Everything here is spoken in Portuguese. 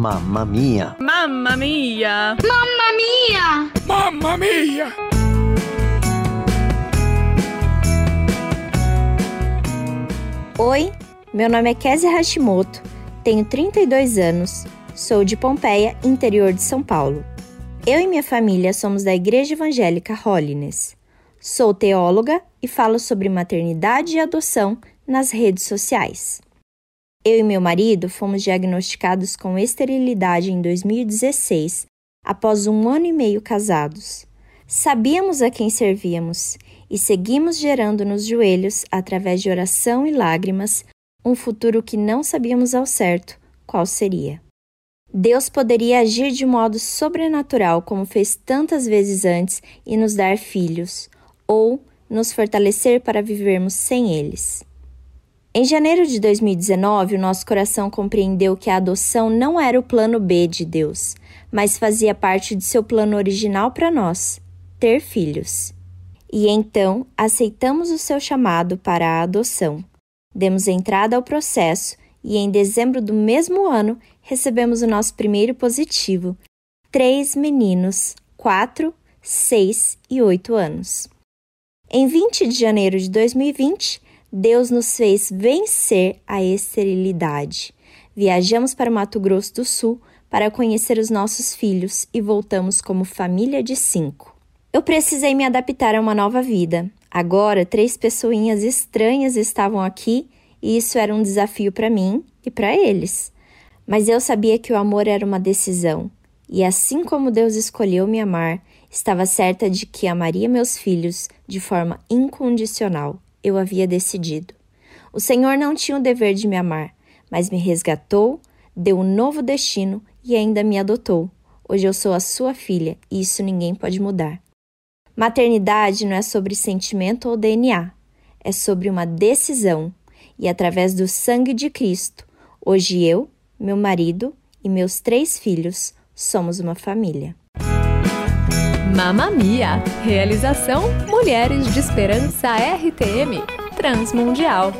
Mamma mia! Mamma mia! Mamma mia! Mamma mia! Oi, meu nome é Kézia Hashimoto, tenho 32 anos, sou de Pompeia, interior de São Paulo. Eu e minha família somos da Igreja Evangélica Holiness. Sou teóloga e falo sobre maternidade e adoção nas redes sociais. Eu e meu marido fomos diagnosticados com esterilidade em 2016, após um ano e meio casados. Sabíamos a quem servíamos e seguimos gerando nos joelhos, através de oração e lágrimas, um futuro que não sabíamos ao certo qual seria. Deus poderia agir de modo sobrenatural, como fez tantas vezes antes, e nos dar filhos, ou nos fortalecer para vivermos sem eles. Em janeiro de 2019, o nosso coração compreendeu que a adoção não era o plano B de Deus, mas fazia parte de seu plano original para nós ter filhos. E então aceitamos o seu chamado para a adoção. Demos entrada ao processo e em dezembro do mesmo ano recebemos o nosso primeiro positivo: três meninos, quatro, seis e oito anos. Em 20 de janeiro de 2020, Deus nos fez vencer a esterilidade. Viajamos para o Mato Grosso do Sul para conhecer os nossos filhos e voltamos como família de cinco. Eu precisei me adaptar a uma nova vida. Agora, três pessoinhas estranhas estavam aqui e isso era um desafio para mim e para eles. Mas eu sabia que o amor era uma decisão, e assim como Deus escolheu me amar, estava certa de que amaria meus filhos de forma incondicional eu havia decidido. O Senhor não tinha o dever de me amar, mas me resgatou, deu um novo destino e ainda me adotou. Hoje eu sou a sua filha e isso ninguém pode mudar. Maternidade não é sobre sentimento ou DNA, é sobre uma decisão. E através do sangue de Cristo, hoje eu, meu marido e meus três filhos somos uma família. Mamma Mia! Realização Mulheres de Esperança RTM Transmundial.